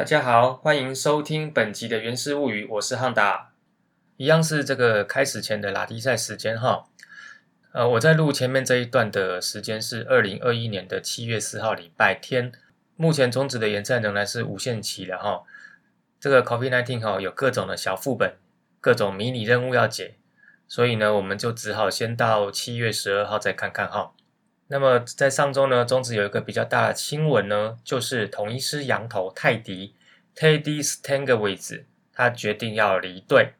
大家好，欢迎收听本集的《原始物语》，我是汉达，一样是这个开始前的拉迪赛时间哈。呃，我在录前面这一段的时间是二零二一年的七月四号礼拜天。目前终止的延赛仍然是无限期的哈。这个 COVID nineteen 哈有各种的小副本，各种迷你任务要解，所以呢，我们就只好先到七月十二号再看看哈。那么在上周呢，中职有一个比较大的新闻呢，就是统一师羊头泰迪 Teddy Stangewiz，他决定要离队。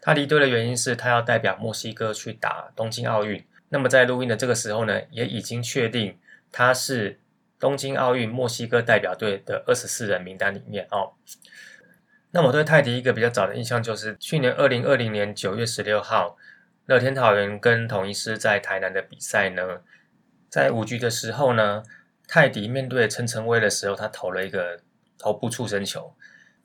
他离队的原因是他要代表墨西哥去打东京奥运。那么在录音的这个时候呢，也已经确定他是东京奥运墨西哥代表队的二十四人名单里面哦。那我对泰迪一个比较早的印象就是去年二零二零年九月十六号，乐天桃园跟统一师在台南的比赛呢。在五局的时候呢，泰迪面对陈晨威的时候，他投了一个头部触身球。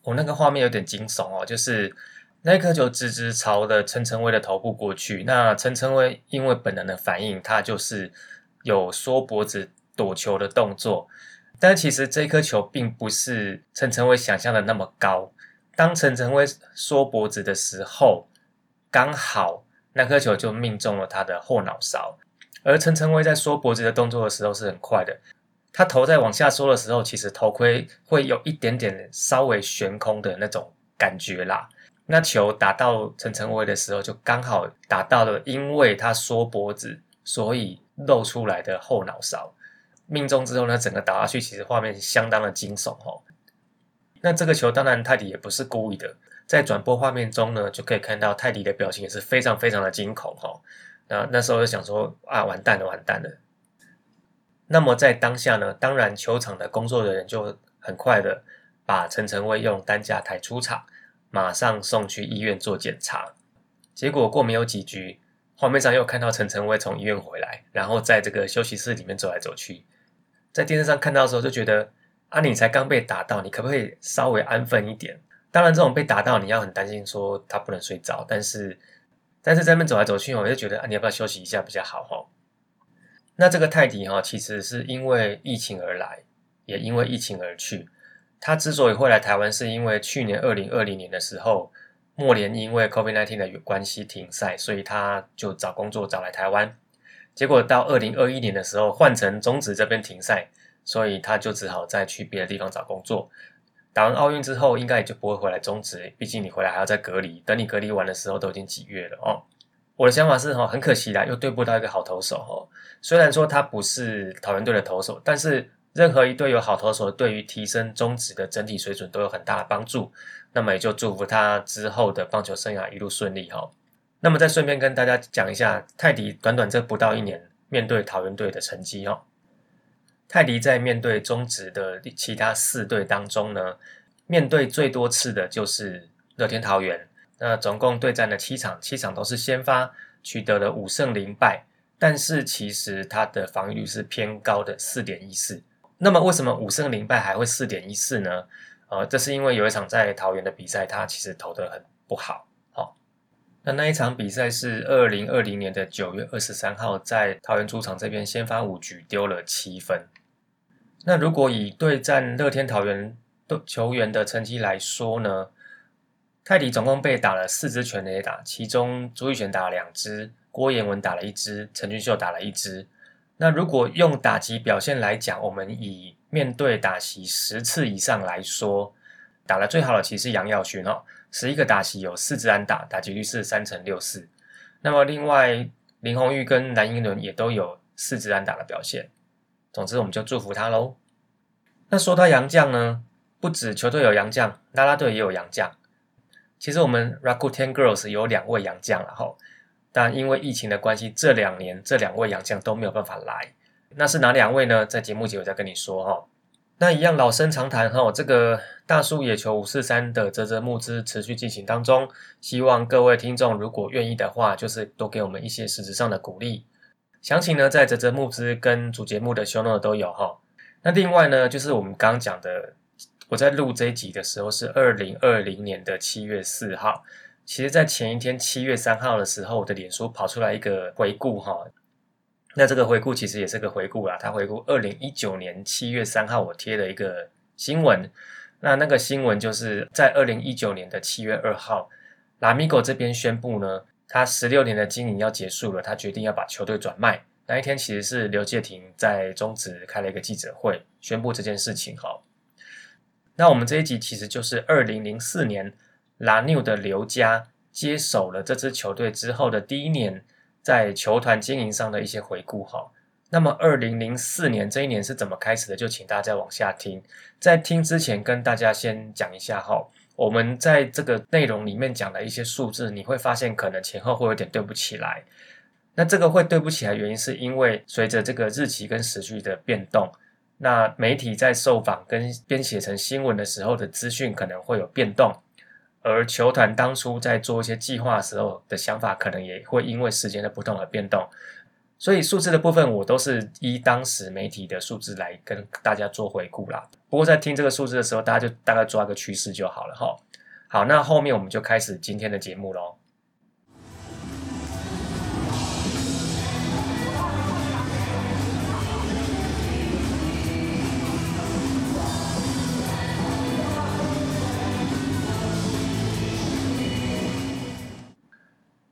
我那个画面有点惊悚哦，就是那颗球直直朝着陈晨威的头部过去。那陈晨威因为本能的反应，他就是有缩脖子躲球的动作。但其实这颗球并不是陈晨威想象的那么高。当陈晨威缩脖子的时候，刚好那颗球就命中了他的后脑勺。而陈晨威在缩脖子的动作的时候是很快的，他头在往下缩的时候，其实头盔会有一点点稍微悬空的那种感觉啦。那球打到陈晨威的时候，就刚好打到了，因为他缩脖子，所以露出来的后脑勺命中之后呢，整个打下去，其实画面相当的惊悚哦。那这个球当然泰迪也不是故意的，在转播画面中呢，就可以看到泰迪的表情也是非常非常的惊恐哈。那那时候就想说啊，完蛋了，完蛋了。那么在当下呢，当然球场的工作人员就很快的把陈晨威用担架抬出场，马上送去医院做检查。结果过没有几局，画面上又看到陈晨威从医院回来，然后在这个休息室里面走来走去。在电视上看到的时候就觉得啊，你才刚被打到，你可不可以稍微安分一点？当然，这种被打到你要很担心，说他不能睡着，但是。但是在那边走来走去，我就觉得啊，你要不要休息一下比较好哈？那这个泰迪哈，其实是因为疫情而来，也因为疫情而去。他之所以会来台湾，是因为去年二零二零年的时候，莫连因为 COVID-19 的关系停赛，所以他就找工作找来台湾。结果到二零二一年的时候，换成中职这边停赛，所以他就只好再去别的地方找工作。打完奥运之后，应该也就不会回来中职，毕竟你回来还要再隔离。等你隔离完的时候，都已经几月了哦。我的想法是哈，很可惜啦，又对不到一个好投手哈。虽然说他不是桃园队的投手，但是任何一队有好投手，对于提升中职的整体水准都有很大的帮助。那么也就祝福他之后的棒球生涯一路顺利哈。那么再顺便跟大家讲一下泰迪短短这不到一年面对桃园队的成绩哦。泰迪在面对中职的其他四队当中呢，面对最多次的就是乐天桃园。那总共对战了七场，七场都是先发，取得了五胜零败。但是其实他的防御率是偏高的四点一四。那么为什么五胜零败还会四点一四呢？呃，这是因为有一场在桃园的比赛，他其实投的很不好。好，那那一场比赛是二零二零年的九月二十三号，在桃园主场这边先发五局丢了七分。那如果以对战乐天桃园球员的成绩来说呢，泰迪总共被打了四支全垒打，其中朱玉璇打了两支，郭彦文打了一支，陈俊秀打了一支。那如果用打击表现来讲，我们以面对打席十次以上来说，打的最好的其实是杨耀勋哦，十一个打席有四支安打，打击率是三成六四。那么另外林红玉跟蓝英伦也都有四支安打的表现。总之，我们就祝福他喽。那说到杨将呢，不止球队有杨将，拉拉队也有杨将。其实我们 Rakuten Girls 有两位洋将了哈，但因为疫情的关系，这两年这两位洋将都没有办法来。那是哪两位呢？在节目前我再跟你说哈。那一样老生常谈哈，这个大叔野球五四三的泽泽募资持续进行当中，希望各位听众如果愿意的话，就是多给我们一些实质上的鼓励。详情呢，在泽泽募资跟主节目的 show note 都有哈。那另外呢，就是我们刚刚讲的，我在录这一集的时候是二零二零年的七月四号。其实，在前一天七月三号的时候，我的脸书跑出来一个回顾哈。那这个回顾其实也是个回顾啦，他回顾二零一九年七月三号我贴的一个新闻。那那个新闻就是在二零一九年的七月二号，拉米狗这边宣布呢，他十六年的经营要结束了，他决定要把球队转卖。那一天其实是刘介廷在中职开了一个记者会，宣布这件事情。哈，那我们这一集其实就是二零零四年拉纽的刘家接手了这支球队之后的第一年，在球团经营上的一些回顾。哈。那么，二零零四年这一年是怎么开始的？就请大家往下听。在听之前，跟大家先讲一下哈，我们在这个内容里面讲的一些数字，你会发现可能前后会有点对不起来。那这个会对不起来，原因是因为随着这个日期跟时序的变动，那媒体在受访跟编写成新闻的时候的资讯可能会有变动，而球团当初在做一些计划时候的想法，可能也会因为时间的不同而变动。所以数字的部分，我都是依当时媒体的数字来跟大家做回顾啦。不过在听这个数字的时候，大家就大概抓个趋势就好了哈。好，那后面我们就开始今天的节目喽。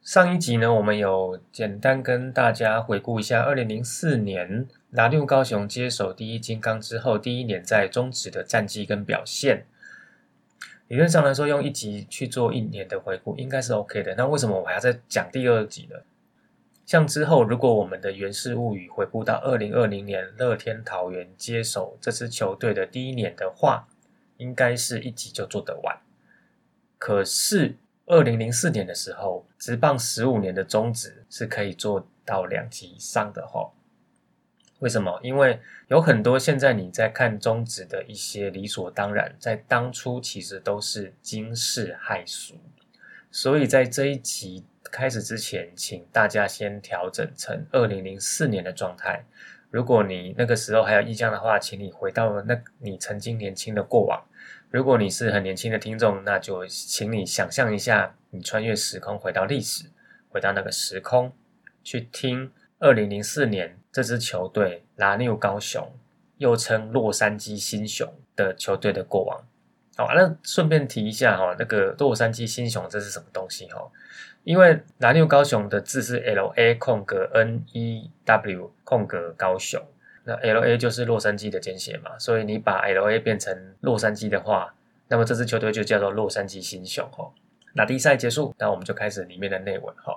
上一集呢，我们有简单跟大家回顾一下二零零四年拿六高雄接手第一金刚之后第一年在中职的战绩跟表现。理论上来说，用一集去做一年的回顾应该是 OK 的。那为什么我还要再讲第二集呢？像之后如果我们的源氏物语回顾到二零二零年乐天桃园接手这支球队的第一年的话，应该是一集就做得完。可是。二零零四年的时候，职棒十五年的中职是可以做到两级以上的哈。为什么？因为有很多现在你在看中职的一些理所当然，在当初其实都是惊世骇俗。所以在这一集开始之前，请大家先调整成二零零四年的状态。如果你那个时候还有印象的话，请你回到那你曾经年轻的过往。如果你是很年轻的听众，那就请你想象一下，你穿越时空回到历史，回到那个时空，去听二零零四年这支球队拉纽高雄，又称洛杉矶新雄的球队的过往。好，那顺便提一下哈，那个洛杉矶新雄这是什么东西哈？因为拉纽高雄的字是 L A 空格 N E W 空格高雄。那 L A 就是洛杉矶的简写嘛，所以你把 L A 变成洛杉矶的话，那么这支球队就叫做洛杉矶新熊哈。那第一赛结束，那我们就开始里面的内文哈。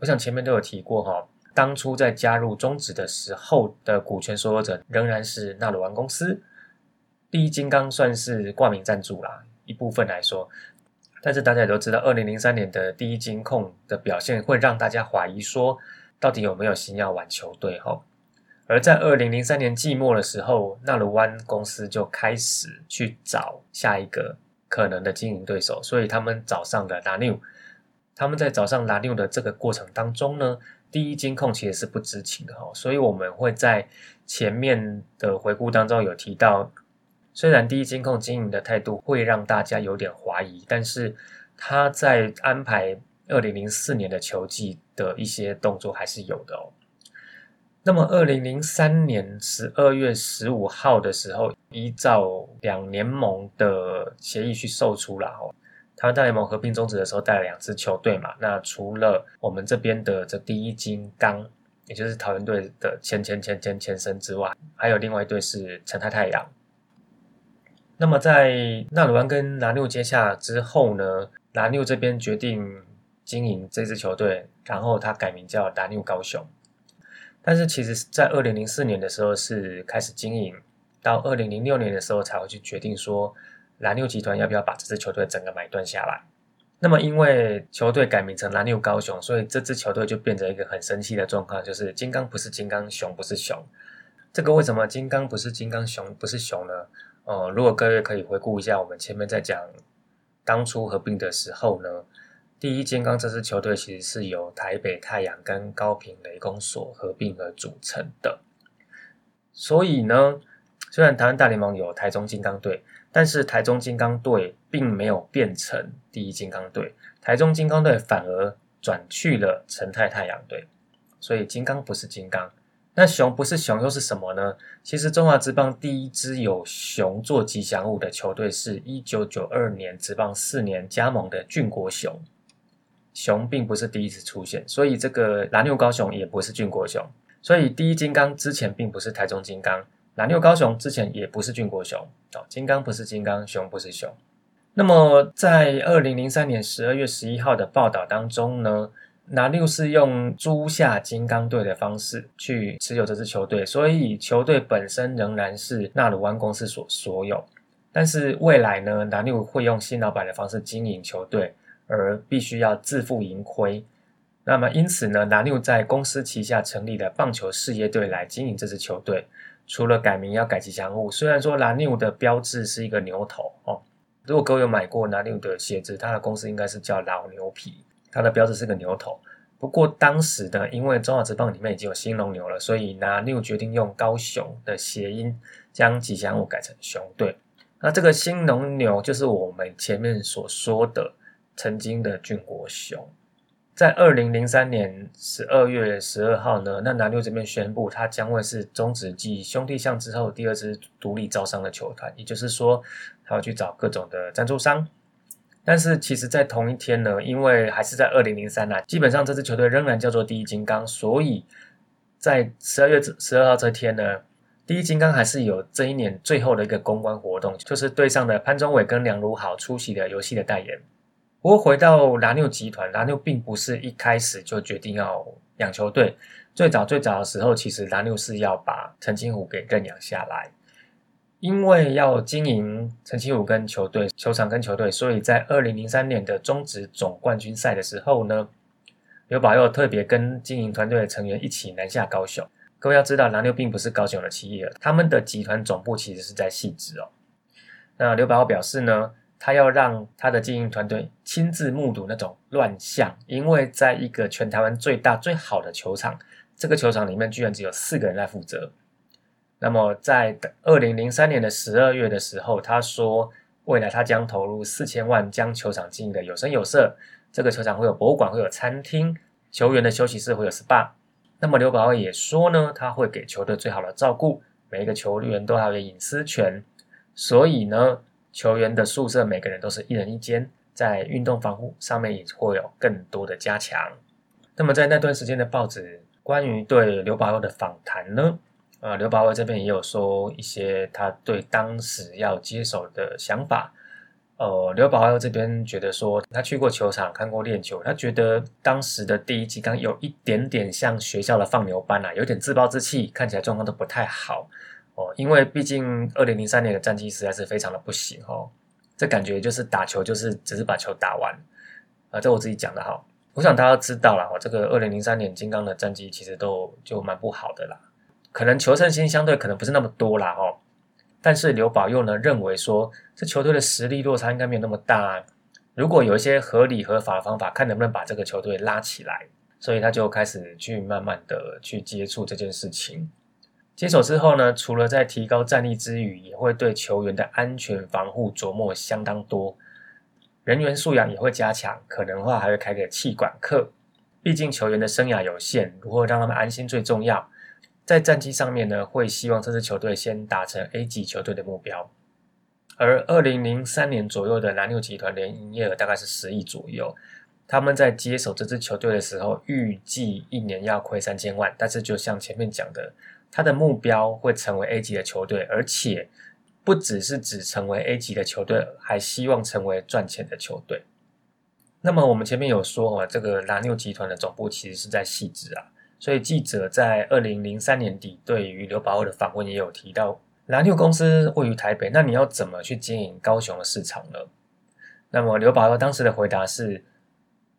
我想前面都有提过哈，当初在加入中职的时候的股权所有者仍然是纳鲁湾公司，第一金刚算是挂名赞助啦一部分来说，但是大家也都知道，二零零三年的第一金控的表现会让大家怀疑说，到底有没有心要玩球队哈。而在二零零三年季末的时候，纳鲁湾公司就开始去找下一个可能的经营对手，所以他们找上了拉纽。他们在找上拉纽的这个过程当中呢，第一监控其实是不知情的哈。所以我们会在前面的回顾当中有提到，虽然第一监控经营的态度会让大家有点怀疑，但是他在安排二零零四年的球季的一些动作还是有的哦。那么，二零零三年十二月十五号的时候，依照两联盟的协议去售出了哦。台湾大联盟合并终止的时候，带了两支球队嘛。那除了我们这边的这第一金刚，也就是桃园队的前前前前前身之外，还有另外一队是成泰太阳。那么在纳鲁湾跟拿六接洽之后呢，拿六这边决定经营这支球队，然后他改名叫拿六高雄。但是其实，在二零零四年的时候是开始经营，到二零零六年的时候才会去决定说蓝牛集团要不要把这支球队整个买断下来。那么因为球队改名成蓝牛高雄，所以这支球队就变成一个很生气的状况，就是金刚不是金刚，熊不是熊。这个为什么金刚不是金刚，熊不是熊呢？呃，如果各位可以回顾一下我们前面在讲当初合并的时候呢？第一金刚这支球队其实是由台北太阳跟高平雷公所合并而组成的，所以呢，虽然台湾大联盟有台中金刚队，但是台中金刚队并没有变成第一金刚队，台中金刚队反而转去了成泰太阳队，所以金刚不是金刚，那熊不是熊又是什么呢？其实中华职棒第一支有熊做吉祥物的球队是一九九二年职棒四年加盟的俊国熊。熊并不是第一次出现，所以这个蓝六高雄也不是俊国熊。所以第一金刚之前并不是台中金刚，蓝六高雄之前也不是俊国熊。哦，金刚不是金刚，熊不是熊。那么在二零零三年十二月十一号的报道当中呢？拿六是用租下金刚队的方式去持有这支球队，所以球队本身仍然是纳鲁湾公司所所有。但是未来呢，拿六会用新老板的方式经营球队，而必须要自负盈亏。那么因此呢，拿六在公司旗下成立的棒球事业队来经营这支球队。除了改名要改吉祥物，虽然说拿六的标志是一个牛头哦，如果各位有买过拿六的鞋子，它的公司应该是叫老牛皮。它的标志是个牛头，不过当时呢，因为中华职棒里面已经有新龙牛了，所以拿六决定用高雄的谐音，将吉祥物改成熊队。那这个新龙牛就是我们前面所说的曾经的俊国雄。在二零零三年十二月十二号呢，那南六这边宣布，他将会是中职继兄弟象之后第二支独立招商的球团，也就是说，他要去找各种的赞助商。但是其实，在同一天呢，因为还是在二零零三啊，基本上这支球队仍然叫做第一金刚，所以在十二月十二号这天呢，第一金刚还是有这一年最后的一个公关活动，就是队上的潘宗伟跟梁如豪出席的游戏的代言。不过回到蓝六集团，蓝六并不是一开始就决定要养球队，最早最早的时候，其实蓝六是要把陈金虎给认养下来。因为要经营陈其武跟球队、球场跟球队，所以在二零零三年的中职总冠军赛的时候呢，刘宝佑特别跟经营团队的成员一起南下高雄。各位要知道，蓝六并不是高雄的企业，他们的集团总部其实是在细致哦。那刘宝佑表示呢，他要让他的经营团队亲自目睹那种乱象，因为在一个全台湾最大最好的球场，这个球场里面居然只有四个人在负责。那么，在二零零三年的十二月的时候，他说，未来他将投入四千万，将球场经营的有声有色。这个球场会有博物馆，会有餐厅，球员的休息室会有 SPA。那么刘宝也说呢，他会给球队最好的照顾，每一个球员都还有隐私权。所以呢，球员的宿舍每个人都是一人一间，在运动防护上面也会有更多的加强。那么在那段时间的报纸关于对刘宝佑的访谈呢？呃，刘宝伟这边也有说一些他对当时要接手的想法。呃，刘宝伟这边觉得说，他去过球场看过练球，他觉得当时的第一季刚有一点点像学校的放牛班啊，有点自暴自弃，看起来状况都不太好哦。因为毕竟二零零三年的战绩实在是非常的不行哦，这感觉就是打球就是只是把球打完啊，这我自己讲的哈。我想大家知道了，这个二零零三年金刚的战绩其实都就蛮不好的啦。可能求胜心相对可能不是那么多啦哦，但是刘宝佑呢认为说，这球队的实力落差应该没有那么大，如果有一些合理合法的方法，看能不能把这个球队拉起来，所以他就开始去慢慢的去接触这件事情。接手之后呢，除了在提高战力之余，也会对球员的安全防护琢磨相当多，人员素养也会加强，可能话还会开个气管课，毕竟球员的生涯有限，如何让他们安心最重要。在战绩上面呢，会希望这支球队先达成 A 级球队的目标。而二零零三年左右的蓝牛集团年营业额大概是十亿左右。他们在接手这支球队的时候，预计一年要亏三千万。但是就像前面讲的，他的目标会成为 A 级的球队，而且不只是只成为 A 级的球队，还希望成为赚钱的球队。那么我们前面有说啊，这个蓝牛集团的总部其实是在细致啊。所以记者在二零零三年底对于刘宝欧的访问也有提到，蓝六公司位于台北，那你要怎么去经营高雄的市场呢？那么刘宝欧当时的回答是，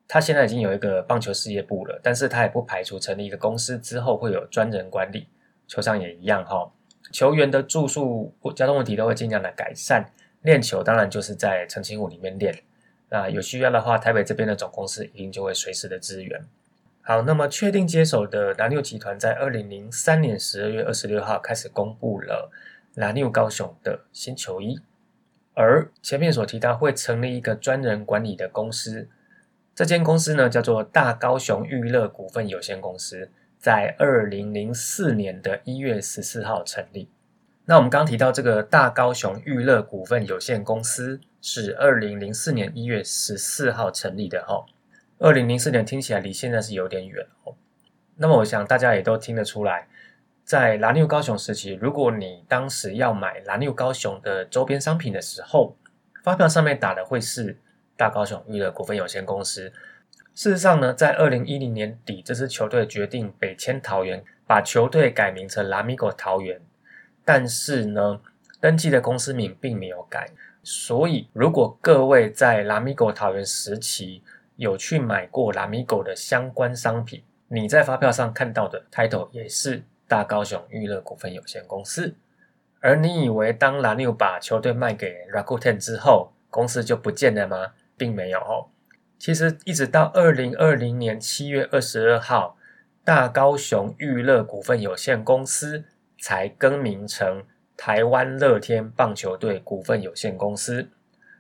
他现在已经有一个棒球事业部了，但是他也不排除成立一个公司之后会有专人管理，球场也一样哈，球员的住宿、交通问题都会尽量的改善，练球当然就是在澄清湖里面练，那有需要的话，台北这边的总公司一定就会随时的支援。好，那么确定接手的蓝六集团在二零零三年十二月二十六号开始公布了蓝六高雄的新球衣，而前面所提到会成立一个专人管理的公司，这间公司呢叫做大高雄娱乐股份有限公司，在二零零四年的一月十四号成立。那我们刚提到这个大高雄娱乐股份有限公司是二零零四年一月十四号成立的哈。二零零四年听起来离现在是有点远哦。那么我想大家也都听得出来，在蓝六高雄时期，如果你当时要买蓝六高雄的周边商品的时候，发票上面打的会是大高雄娱乐股份有限公司。事实上呢，在二零一零年底，这支球队决定北迁桃园，把球队改名成拉米狗桃园。但是呢，登记的公司名并没有改，所以如果各位在拉米狗桃园时期有去买过拉米狗的相关商品，你在发票上看到的 title 也是大高雄娱乐股份有限公司。而你以为当蓝牛把球队卖给 Rakuten 之后，公司就不见了吗？并没有。其实一直到二零二零年七月二十二号，大高雄娱乐股份有限公司。才更名成台湾乐天棒球队股份有限公司。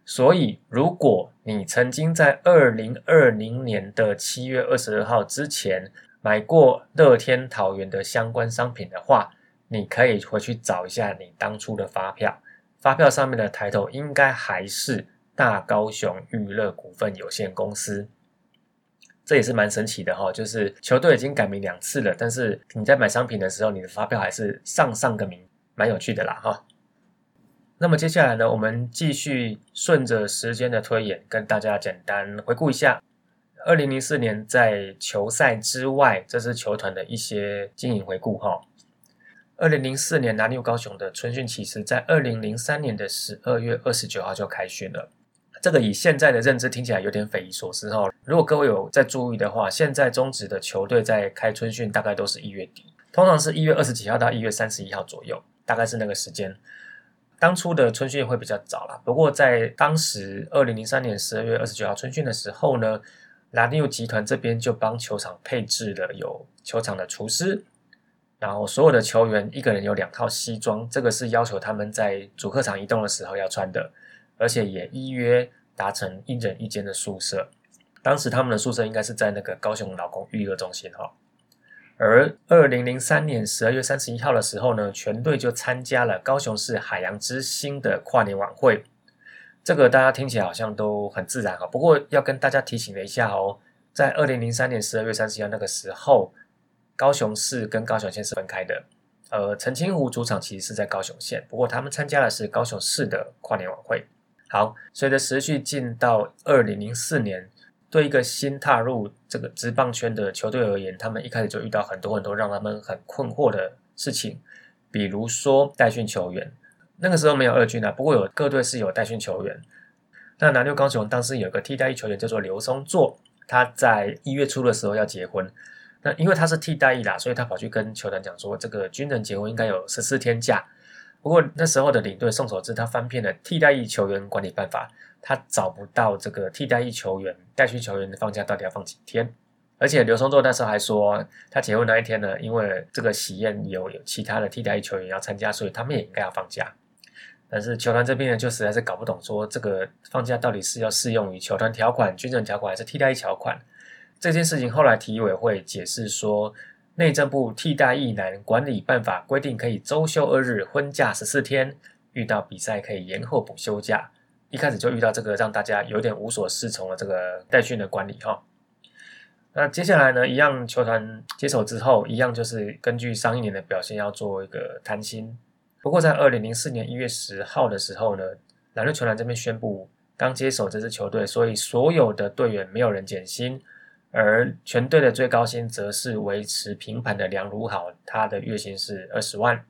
所以，如果你曾经在二零二零年的七月二十二号之前买过乐天桃园的相关商品的话，你可以回去找一下你当初的发票，发票上面的抬头应该还是大高雄娱乐股份有限公司。这也是蛮神奇的哈，就是球队已经改名两次了，但是你在买商品的时候，你的发票还是上上个名，蛮有趣的啦哈。那么接下来呢，我们继续顺着时间的推演，跟大家简单回顾一下二零零四年在球赛之外这支球团的一些经营回顾哈。二零零四年南六高雄的春训，其实在二零零三年的十二月二十九号就开训了。这个以现在的认知听起来有点匪夷所思哈。如果各位有在注意的话，现在中职的球队在开春训大概都是一月底，通常是一月二十几号到一月三十一号左右，大概是那个时间。当初的春训会比较早啦，不过在当时二零零三年十二月二十九号春训的时候呢，蓝牛集团这边就帮球场配置了有球场的厨师，然后所有的球员一个人有两套西装，这个是要求他们在主客场移动的时候要穿的。而且也依约达成一人一间的宿舍，当时他们的宿舍应该是在那个高雄劳工育乐中心哈。而二零零三年十二月三十一号的时候呢，全队就参加了高雄市海洋之星的跨年晚会。这个大家听起来好像都很自然哈，不过要跟大家提醒了一下哦，在二零零三年十二月三十一号那个时候，高雄市跟高雄县是分开的。呃，澄清湖主场其实是在高雄县，不过他们参加的是高雄市的跨年晚会。好，随着时序进到二零零四年，对一个新踏入这个职棒圈的球队而言，他们一开始就遇到很多很多让他们很困惑的事情，比如说代训球员。那个时候没有二军啊，不过有各队是有代训球员。那南六高雄当时有个替代役球员叫做刘松作，他在一月初的时候要结婚，那因为他是替代役啦，所以他跑去跟球团讲说，这个军人结婚应该有十四天假。不过那时候的领队宋守志他翻遍了替代役球员管理办法，他找不到这个替代役球员代训球员的放假到底要放几天。而且刘松作那时候还说，他结婚那一天呢，因为这个喜宴有有其他的替代役球员要参加，所以他们也应该要放假。但是球团这边呢，就实在是搞不懂，说这个放假到底是要适用于球团条款、军人条款还是替代役条款？这件事情后来体委会解释说。内政部替代役男管理办法规定，可以周休二日，婚假十四天，遇到比赛可以延后补休假。一开始就遇到这个让大家有点无所适从的这个代训的管理哈。那接下来呢，一样球团接手之后，一样就是根据上一年的表现要做一个谈薪。不过在二零零四年一月十号的时候呢，蓝队球团这边宣布刚接手这支球队，所以所有的队员没有人减薪。而全队的最高薪则是维持平盘的梁如豪，他的月薪是二十万。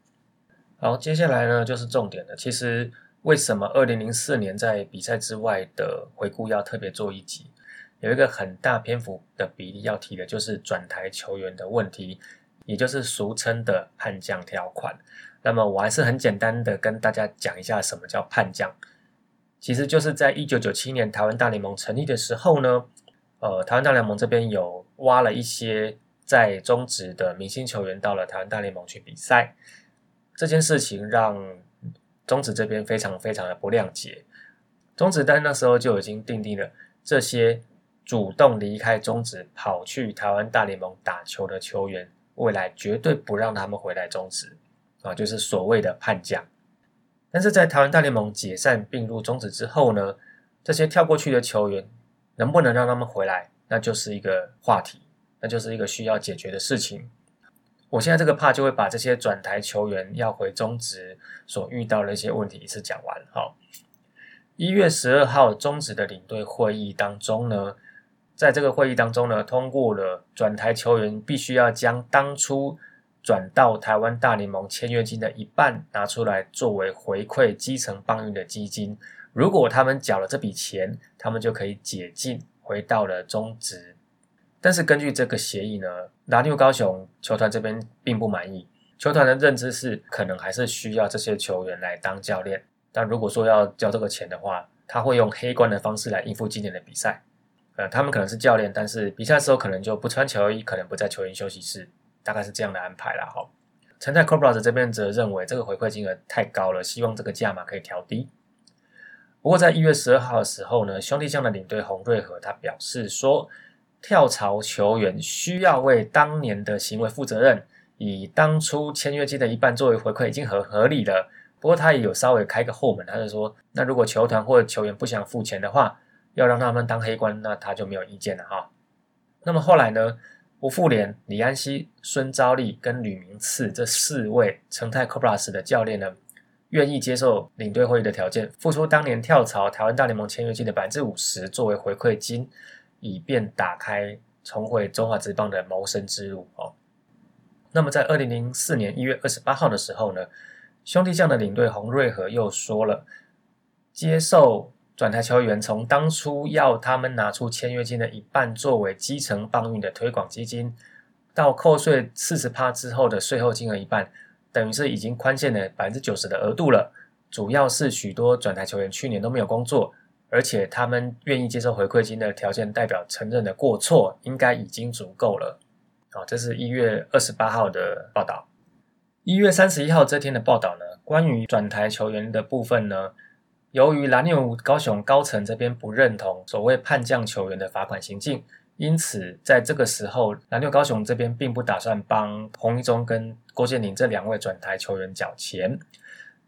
好，接下来呢就是重点了。其实为什么二零零四年在比赛之外的回顾要特别做一集？有一个很大篇幅的比例要提的就是转台球员的问题，也就是俗称的叛将条款。那么我还是很简单的跟大家讲一下什么叫叛将。其实就是在一九九七年台湾大联盟成立的时候呢。呃，台湾大联盟这边有挖了一些在中职的明星球员到了台湾大联盟去比赛，这件事情让中职这边非常非常的不谅解。中职单那时候就已经定定了，这些主动离开中职跑去台湾大联盟打球的球员，未来绝对不让他们回来中职啊，就是所谓的叛将。但是在台湾大联盟解散并入中职之后呢，这些跳过去的球员能不能让他们回来，那就是一个话题，那就是一个需要解决的事情。我现在这个怕就会把这些转台球员要回中职所遇到的一些问题一次讲完。好，一月十二号中职的领队会议当中呢，在这个会议当中呢，通过了转台球员必须要将当初转到台湾大联盟签约金的一半拿出来作为回馈基层棒运的基金。如果他们缴了这笔钱，他们就可以解禁回到了中职。但是根据这个协议呢，拿六高雄球团这边并不满意。球团的认知是，可能还是需要这些球员来当教练。但如果说要交这个钱的话，他会用黑官的方式来应付今年的比赛。呃，他们可能是教练，但是比赛时候可能就不穿球衣，可能不在球员休息室，大概是这样的安排啦。哈，陈泰 Cobras 这边则认为这个回馈金额太高了，希望这个价码可以调低。不过在一月十二号的时候呢，兄弟将的领队洪瑞和他表示说。跳槽球员需要为当年的行为负责任，以当初签约金的一半作为回馈，已经很合理了。不过他也有稍微开个后门，他就说，那如果球团或球员不想付钱的话，要让他们当黑官，那他就没有意见了哈。那么后来呢，吴富连、李安熙、孙昭利跟吕明次这四位成泰 Cobras 的教练呢，愿意接受领队会议的条件，付出当年跳槽台湾大联盟签约金的百分之五十作为回馈金。以便打开重回中华职棒的谋生之路哦。那么在二零零四年一月二十八号的时候呢，兄弟将的领队洪瑞和又说了，接受转台球员从当初要他们拿出签约金的一半作为基层棒运的推广基金，到扣税四十趴之后的税后金额一半，等于是已经宽限了百分之九十的额度了。主要是许多转台球员去年都没有工作。而且他们愿意接受回馈金的条件，代表承认的过错应该已经足够了。好，这是一月二十八号的报道。一月三十一号这天的报道呢，关于转台球员的部分呢，由于蓝牛高雄高层这边不认同所谓叛将球员的罚款行径，因此在这个时候，蓝牛高雄这边并不打算帮洪一中跟郭建宁这两位转台球员缴钱。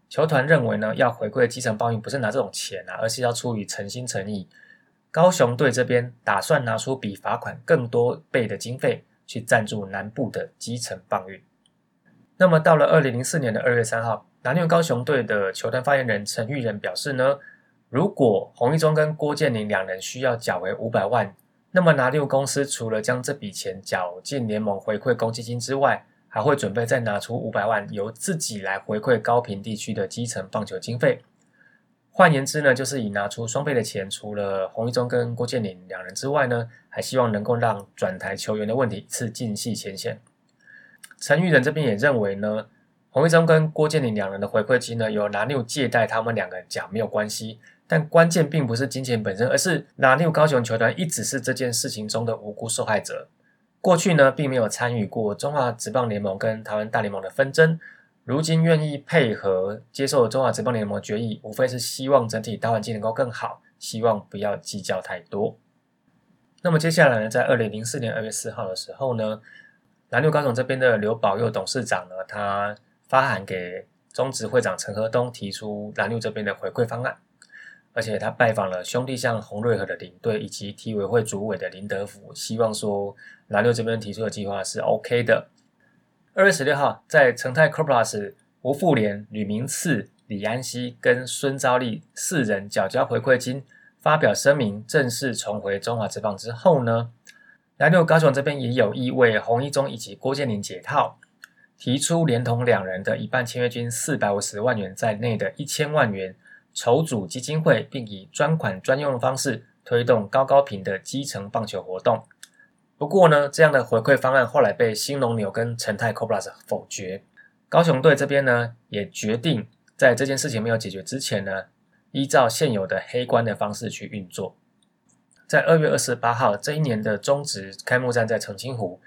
球团认为呢，要回馈基层报运不是拿这种钱啊，而是要出于诚心诚意。高雄队这边打算拿出比罚款更多倍的经费去赞助南部的基层棒运。那么到了二零零四年的二月三号，南六高雄队的球团发言人陈玉仁表示呢，如果洪一中跟郭建宁两人需要缴回五百万，那么拿六公司除了将这笔钱缴进联盟回馈公积金之外，还会准备再拿出五百万，由自己来回馈高频地区的基层棒球经费。换言之呢，就是以拿出双倍的钱，除了洪一中跟郭建林两人之外呢，还希望能够让转台球员的问题一次尽系前线。陈玉仁这边也认为呢，洪一中跟郭建林两人的回馈金呢，由拿六借贷他们两个讲没有关系，但关键并不是金钱本身，而是拿六高雄球团一直是这件事情中的无辜受害者。过去呢，并没有参与过中华职棒联盟跟台湾大联盟的纷争，如今愿意配合接受中华职棒联盟决议，无非是希望整体打环境能够更好，希望不要计较太多。那么接下来呢，在二零零四年二月四号的时候呢，蓝六高总这边的刘宝佑董事长呢，他发函给中职会长陈和东，提出蓝六这边的回馈方案。而且他拜访了兄弟像洪瑞和的领队以及体委会主委的林德福，希望说蓝六这边提出的计划是 OK 的。二月十六号，在成泰 CoPlus，吴富连、吕明次、李安熙跟孙昭利四人缴交回馈金，发表声明，正式重回中华职棒之后呢，蓝六高雄这边也有意为洪一中以及郭建林解套，提出连同两人的一半签约金四百五十万元在内的一千万元。筹组基金会，并以专款专用的方式推动高高频的基层棒球活动。不过呢，这样的回馈方案后来被新龙牛跟成泰 Cobras 否决。高雄队这边呢，也决定在这件事情没有解决之前呢，依照现有的黑官的方式去运作。在二月二十八号这一年的中职开幕战在澄清湖，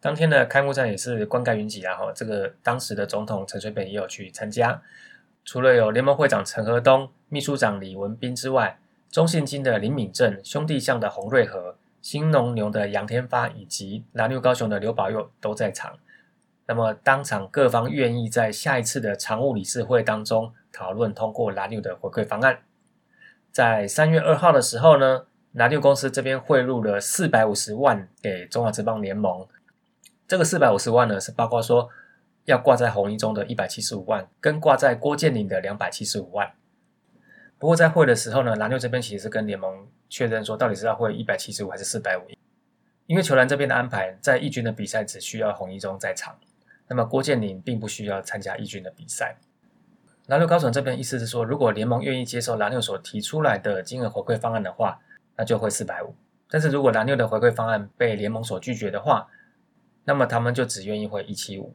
当天的开幕战也是冠盖云集啊！哈，这个当时的总统陈水扁也有去参加。除了有联盟会长陈和东、秘书长李文斌之外，中信金的林敏正、兄弟象的洪瑞和、新农牛的杨天发以及蓝牛高雄的刘宝佑都在场。那么当场各方愿意在下一次的常务理事会当中讨论通过蓝牛的回馈方案。在三月二号的时候呢，蓝牛公司这边汇入了四百五十万给中华职棒联盟。这个四百五十万呢，是包括说要挂在红一中的一百七十五万，跟挂在郭建林的两百七十五万。不过在会的时候呢，蓝牛这边其实是跟联盟确认说，到底是要汇一百七十五还是四百五？因为球篮这边的安排，在义军的比赛只需要红一中在场。那么郭建林并不需要参加义军的比赛。蓝六高层这边意思是说，如果联盟愿意接受蓝六所提出来的金额回馈方案的话，那就会四百五。但是如果蓝六的回馈方案被联盟所拒绝的话，那么他们就只愿意汇一七五。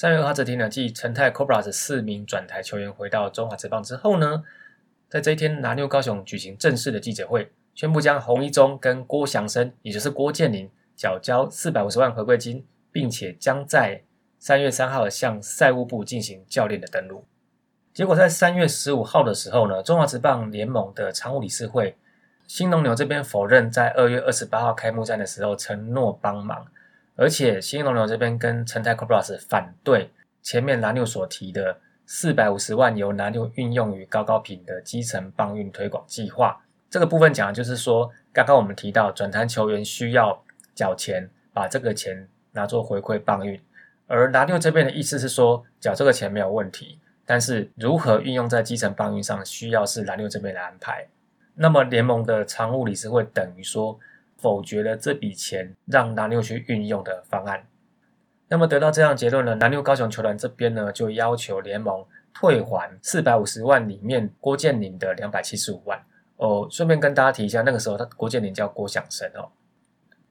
三月二号这天呢，继陈泰 Cobras 四名转台球员回到中华职棒之后呢，在这一天，蓝六高雄举行正式的记者会，宣布将洪一中跟郭祥生，也就是郭建林，缴交四百五十万回馈金。并且将在三月三号向赛务部进行教练的登录。结果在三月十五号的时候呢，中华职棒联盟的常务理事会新农牛这边否认在二月二十八号开幕战的时候承诺帮忙，而且新龙牛这边跟陈泰 Cobras 反对前面蓝六所提的四百五十万由蓝六运用于高高品的基层棒运推广计划。这个部分讲的就是说，刚刚我们提到转坛球员需要缴钱，把这个钱。拿做回馈棒运，而蓝六这边的意思是说，缴这个钱没有问题，但是如何运用在基层棒运上，需要是蓝六这边的安排。那么联盟的常务理事会等于说否决了这笔钱让蓝六去运用的方案。那么得到这样结论呢，蓝六高雄球团这边呢就要求联盟退还四百五十万里面郭建林的两百七十五万。哦，顺便跟大家提一下，那个时候他郭建林叫郭祥生哦。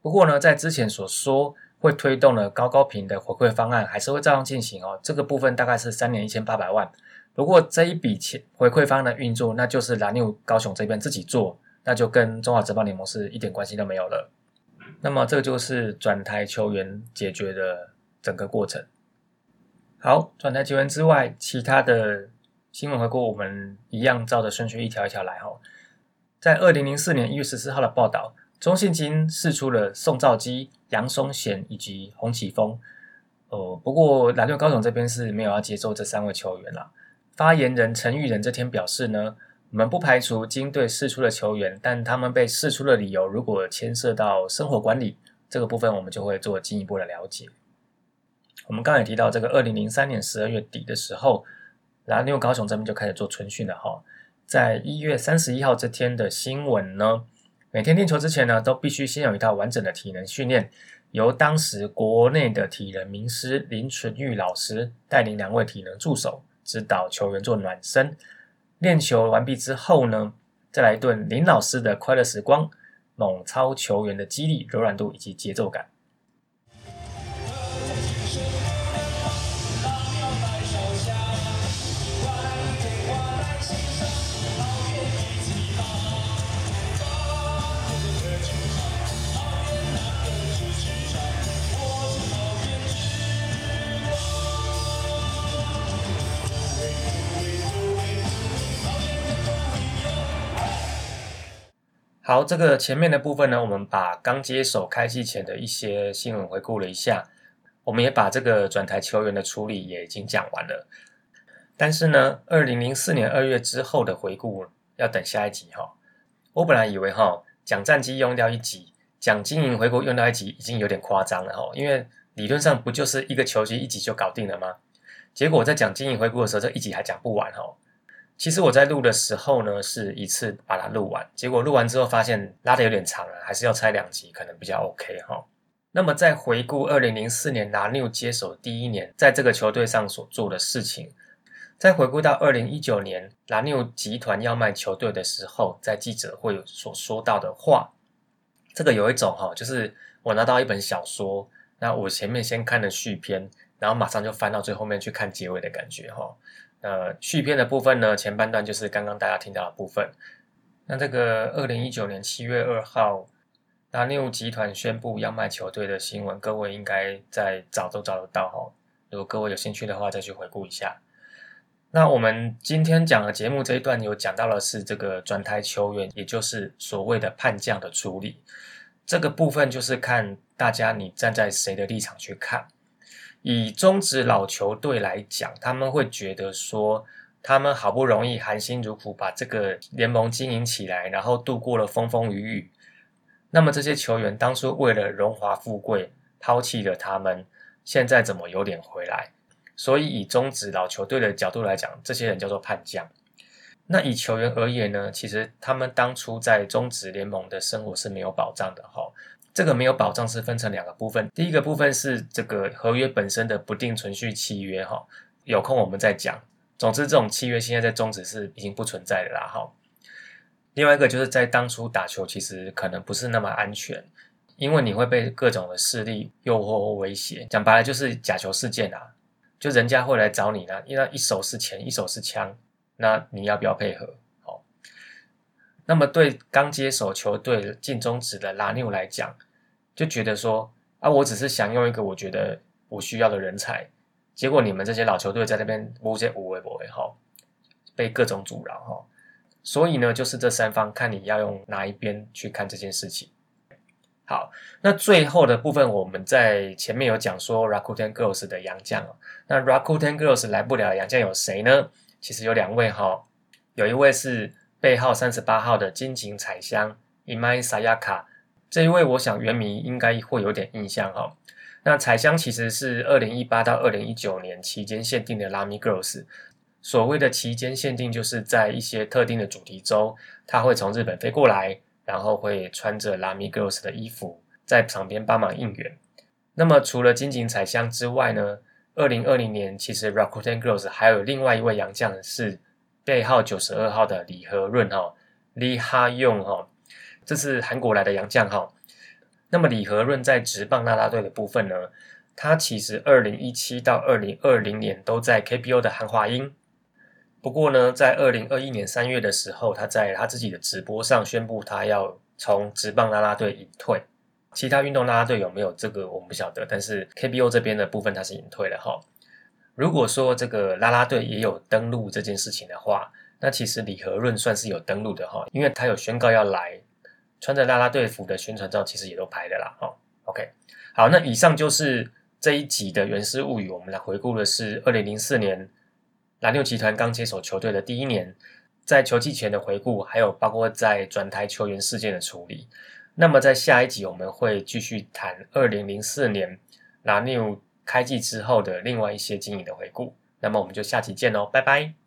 不过呢，在之前所说。会推动了高高频的回馈方案，还是会照样进行哦。这个部分大概是三年一千八百万。不过这一笔钱回馈方案的运作，那就是蓝牛高雄这边自己做，那就跟中华职棒联盟是一点关系都没有了。那么这个就是转台球员解决的整个过程。好，转台球员之外，其他的新闻回顾我们一样照着顺序一条一条来哈。在二零零四年一月十四号的报道。中信金释出了宋兆基、杨松贤以及洪启峰，呃，不过蓝队高总这边是没有要接受这三位球员啦。发言人陈玉仁这天表示呢，我们不排除金队释出的球员，但他们被释出的理由如果牵涉到生活管理这个部分，我们就会做进一步的了解。我们刚才提到这个二零零三年十二月底的时候，蓝牛高雄这边就开始做春训了哈，在一月三十一号这天的新闻呢。每天练球之前呢，都必须先有一套完整的体能训练，由当时国内的体能名师林纯玉老师带领两位体能助手指导球员做暖身。练球完毕之后呢，再来一顿林老师的快乐时光，猛超球员的肌力、柔软度以及节奏感。好，这个前面的部分呢，我们把刚接手开机前的一些新闻回顾了一下，我们也把这个转台球员的处理也已经讲完了。但是呢，二零零四年二月之后的回顾要等下一集哈。我本来以为哈讲战绩用掉一集，讲经营回顾用掉一集已经有点夸张了哈，因为理论上不就是一个球季一集就搞定了吗？结果在讲经营回顾的时候，这一集还讲不完哈。其实我在录的时候呢，是一次把它录完，结果录完之后发现拉的有点长了，还是要拆两集可能比较 OK 哈。那么在回顾二零零四年拿六接手第一年，在这个球队上所做的事情，再回顾到二零一九年拿六集团要卖球队的时候，在记者会所说到的话，这个有一种哈，就是我拿到一本小说，那我前面先看了续篇，然后马上就翻到最后面去看结尾的感觉哈。呃，续篇的部分呢，前半段就是刚刚大家听到的部分。那这个二零一九年七月二号，那六集团宣布要卖球队的新闻，各位应该在找都找得到哈。如果各位有兴趣的话，再去回顾一下。那我们今天讲的节目这一段有讲到的是这个转台球员，也就是所谓的叛将的处理。这个部分就是看大家你站在谁的立场去看。以中职老球队来讲，他们会觉得说，他们好不容易含辛茹苦把这个联盟经营起来，然后度过了风风雨雨。那么这些球员当初为了荣华富贵抛弃了他们，现在怎么有脸回来？所以以中职老球队的角度来讲，这些人叫做叛将。那以球员而言呢，其实他们当初在中职联盟的生活是没有保障的哈。这个没有保障是分成两个部分，第一个部分是这个合约本身的不定存续契约哈，有空我们再讲。总之这种契约现在在中止是已经不存在的啦哈。另外一个就是在当初打球其实可能不是那么安全，因为你会被各种的势力诱惑或威胁，讲白了就是假球事件啊，就人家会来找你呢，因为一手是钱，一手是枪。那你要不要配合？那么对刚接手球队进中职的拉纽来讲，就觉得说啊，我只是想用一个我觉得我需要的人才，结果你们这些老球队在那边无些无为不为哈，被各种阻挠哈，所以呢，就是这三方看你要用哪一边去看这件事情。好，那最后的部分我们在前面有讲说 Rakuten Girls 的洋将，那 Rakuten Girls 来不了洋将有谁呢？其实有两位哈，有一位是背号三十八号的金井彩香 Imai Sayaka，这一位我想原名应该会有点印象哈。那彩香其实是二零一八到二零一九年期间限定的拉米 Girls，所谓的期间限定就是在一些特定的主题周，他会从日本飞过来，然后会穿着拉米 Girls 的衣服在场边帮忙应援。那么除了金井彩香之外呢？二零二零年，其实 Rakuten Girls 还有另外一位洋将是背号九十二号的李和润哈，李哈用哈，这是韩国来的洋将哈。那么李和润在职棒啦啦队的部分呢，他其实二零一七到二零二零年都在 KBO 的韩华英。不过呢，在二零二一年三月的时候，他在他自己的直播上宣布他要从职棒啦啦队隐退。其他运动啦啦队有没有这个我们不晓得，但是 KBO 这边的部分他是隐退了哈。如果说这个拉拉队也有登陆这件事情的话，那其实李和润算是有登陆的哈，因为他有宣告要来，穿着拉拉队服的宣传照其实也都拍的啦哈。OK，好，那以上就是这一集的原始物语，我们来回顾的是二零零四年蓝牛集团刚接手球队的第一年，在球季前的回顾，还有包括在转台球员事件的处理。那么在下一集我们会继续谈二零零四年拉纽开季之后的另外一些经营的回顾。那么我们就下期见喽，拜拜。